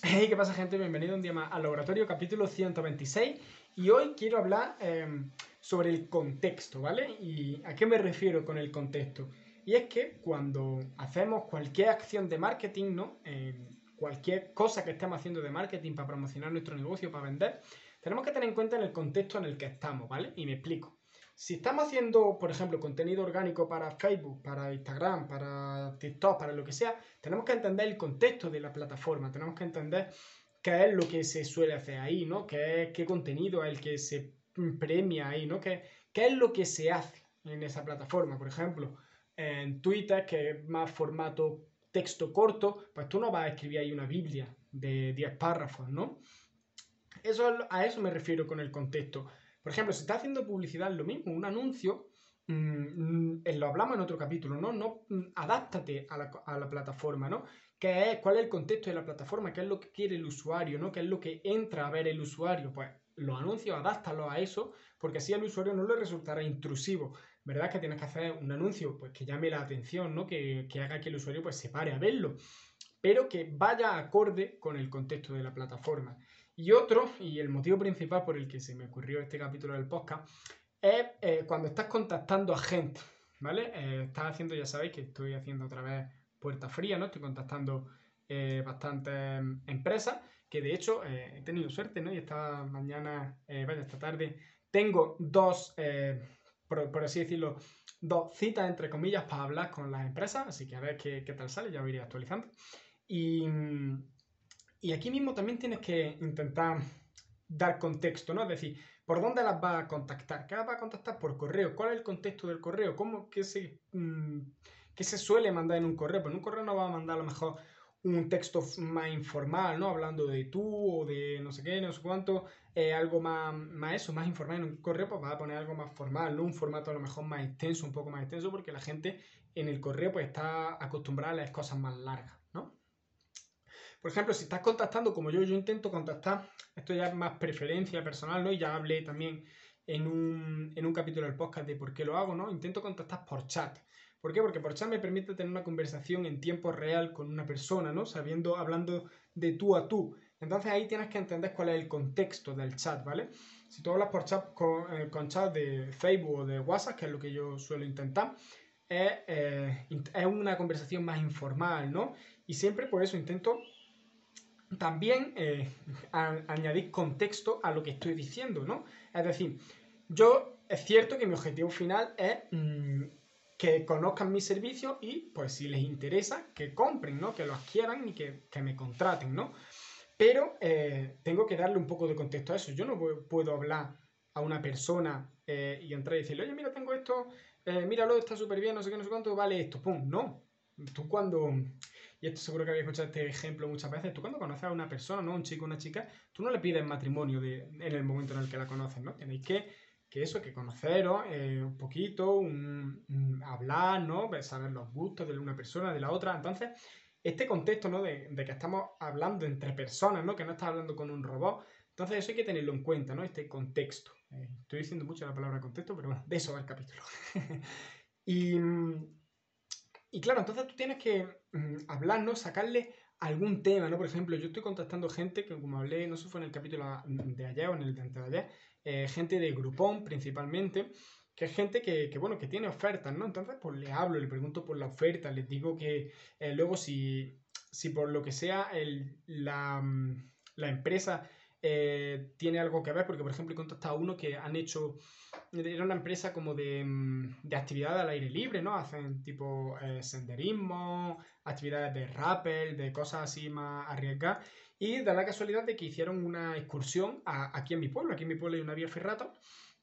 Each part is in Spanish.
Hey, ¿qué pasa gente? Bienvenido un día más al laboratorio, capítulo 126. Y hoy quiero hablar em, sobre el contexto, ¿vale? ¿Y a qué me refiero con el contexto? Y es que cuando hacemos cualquier acción de marketing, ¿no? cualquier cosa que estemos haciendo de marketing para promocionar nuestro negocio, para vender, tenemos que tener en cuenta en el contexto en el que estamos, ¿vale? Y me explico. Si estamos haciendo, por ejemplo, contenido orgánico para Facebook, para Instagram, para TikTok, para lo que sea, tenemos que entender el contexto de la plataforma, tenemos que entender qué es lo que se suele hacer ahí, ¿no? ¿Qué, qué contenido es el que se premia ahí, ¿no? ¿Qué, ¿Qué es lo que se hace en esa plataforma? Por ejemplo, en Twitter, que es más formato texto corto, pues tú no vas a escribir ahí una Biblia de 10 párrafos, ¿no? Eso, a eso me refiero con el contexto. Por ejemplo, si estás haciendo publicidad, lo mismo, un anuncio, mm, mm, lo hablamos en otro capítulo, ¿no? no mm, adáptate a la, plataforma, ¿no? ¿Qué es, ¿Cuál es el contexto de la plataforma? ¿Qué es lo que quiere el usuario? ¿no? ¿Qué es lo que entra a ver el usuario? Pues los anuncios, adáptalos a eso, porque así al usuario no le resultará intrusivo. ¿Verdad? Que tienes que hacer un anuncio pues, que llame la atención, ¿no? Que, que haga que el usuario pues, se pare a verlo, pero que vaya acorde con el contexto de la plataforma. Y otro, y el motivo principal por el que se me ocurrió este capítulo del podcast, es eh, cuando estás contactando a gente, ¿vale? Eh, estás haciendo, ya sabéis que estoy haciendo otra vez puerta fría, ¿no? Estoy contactando eh, bastantes empresas, que de hecho he tenido suerte, ¿no? Y esta mañana, vaya, esta tarde, tengo dos, por, así decirlo, dos citas, entre comillas, para hablar con las empresas, así que a ver qué, qué tal sale, ya os iré actualizando. Y y aquí mismo también tienes que intentar dar contexto, ¿no? Es decir, ¿por dónde las vas a contactar? ¿Qué las vas a contactar por correo? ¿Cuál es el contexto del correo? ¿Cómo, qué, se, mm, se suele mandar en un correo? Pues en un correo no va a mandar a lo mejor un texto más informal, ¿no? Hablando de tú o de no sé qué, no sé cuánto, eh, algo más, más eso, más informal. En un correo pues vas a poner algo más formal, ¿no? Un formato a lo mejor más extenso, un poco más extenso, porque la gente en el correo pues está acostumbrada a las cosas más largas. Por ejemplo, si estás contactando como yo, yo intento contactar, esto ya es más preferencia personal, ¿no? Y ya hablé también en un, en un capítulo del podcast de por qué lo hago, ¿no? Intento contactar por chat. ¿Por qué? Porque por chat me permite tener una conversación en tiempo real con una persona, ¿no? Sabiendo, hablando de tú a tú. Entonces ahí tienes que entender cuál es el contexto del chat, ¿vale? Si tú hablas por chat con, eh, chat de Facebook o de WhatsApp, que es lo que yo suelo intentar, es, eh, es una conversación más informal, ¿no? Y siempre por eso intento también eh, añadir contexto a lo que estoy diciendo, ¿no? Es decir, yo es cierto que mi objetivo final es mm, que conozcan mis servicios y, pues, si les interesa, que compren, ¿no? Que lo adquieran y que, me contraten, ¿no? Pero eh, tengo que darle un poco de contexto a eso. Yo no puedo hablar a una persona eh, y entrar y decirle, oye, mira, tengo esto, míralo, está súper bien, no sé qué, no sé cuánto, vale esto, pum, no. Tú cuando y esto seguro que habéis escuchado este ejemplo muchas veces, tú cuando conoces a una persona, ¿no? Un chico una chica, tú no le pides matrimonio de, en el momento en el que la conoces, ¿no? Tenéis que, que eso, que conoceros eh, un poquito, un, hablar, ¿no? Pues saber los gustos de una persona, de la otra. Entonces, este contexto, ¿no? De, que estamos hablando entre personas, ¿no? Que no estás hablando con un robot. Entonces, eso hay que tenerlo en cuenta, ¿no? Este contexto. Eh, estoy diciendo mucho la palabra contexto, pero bueno, de eso va el capítulo. y y claro, entonces tú tienes que mm, hablarnos, sacarle algún tema, ¿no? Por ejemplo, yo estoy contactando gente que, como hablé, no sé si fue en el capítulo de ayer o en el de antes de ayer, eh, gente de Groupon principalmente, que es gente que, bueno, que tiene ofertas, ¿no? Entonces, pues le hablo, le pregunto por la oferta, les digo que eh, luego si, si por lo que sea el, la, mm, la empresa eh, tiene algo que ver, porque por ejemplo he contactado a uno que han hecho, era una empresa como de, mm, de actividad al aire libre, ¿no? Hacen tipo eh, senderismo, actividades de rappel, de cosas así más arriesgadas, y da la casualidad de que hicieron una excursión aquí en mi pueblo, aquí en mi pueblo hay una vía ferrata,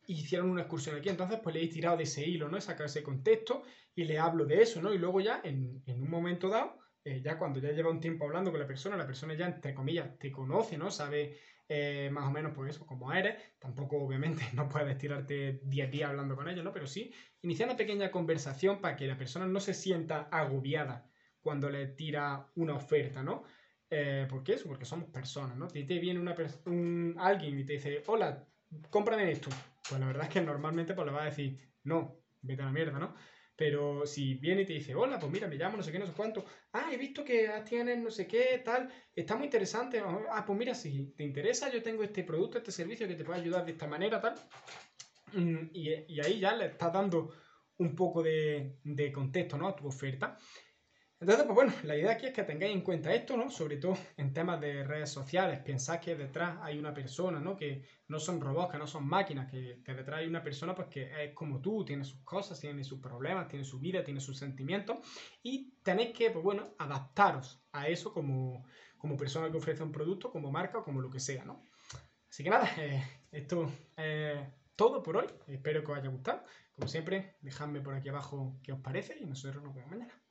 hicieron una excursión aquí, entonces pues le he tirado de ese hilo, ¿no? He sacado ese contexto y le hablo de eso, ¿no? Y luego ya en, en un momento dado, eh, ya cuando ya lleva un tiempo hablando con la persona, la persona ya, entre comillas, te conoce, ¿no? Sabe eh, más o menos pues eso, como eres. Tampoco obviamente no puedes tirarte día a día hablando con ellos, ¿no? Pero sí iniciar una pequeña conversación para que la persona no se sienta agobiada cuando le tira una oferta, ¿no? Eh, ¿Por qué eso? Porque somos personas, ¿no? Si te viene una un, alguien y te dice, hola, cómprame esto. Pues la verdad es que normalmente pues le va a decir, no, vete a la mierda, ¿no? Pero si viene y te dice, hola, pues mira, me llamo no sé qué, no sé cuánto. Ah, he visto que tienes no sé qué, tal. Está muy interesante. Ah, pues mira, si te interesa, yo tengo este producto, este servicio que te puede ayudar de esta manera, tal. Mm, y, y ahí ya le estás dando un poco de, de contexto ¿no? a tu oferta. Entonces, pues bueno, la idea aquí es que tengáis en cuenta esto, ¿no? Sobre todo en temas de redes sociales. Pensad que detrás hay una persona, ¿no? Que no son robots, que no son máquinas, que, detrás hay una persona pues que es como tú, tiene sus cosas, tiene sus problemas, tiene su vida, tiene sus sentimientos. Y tenéis que, pues bueno, adaptaros a eso como, como persona que ofrece un producto, como marca o como lo que sea, ¿no? Así que nada, eh, esto es todo por hoy. Espero que os haya gustado. Como siempre, dejadme por aquí abajo qué os parece y nosotros nos vemos mañana.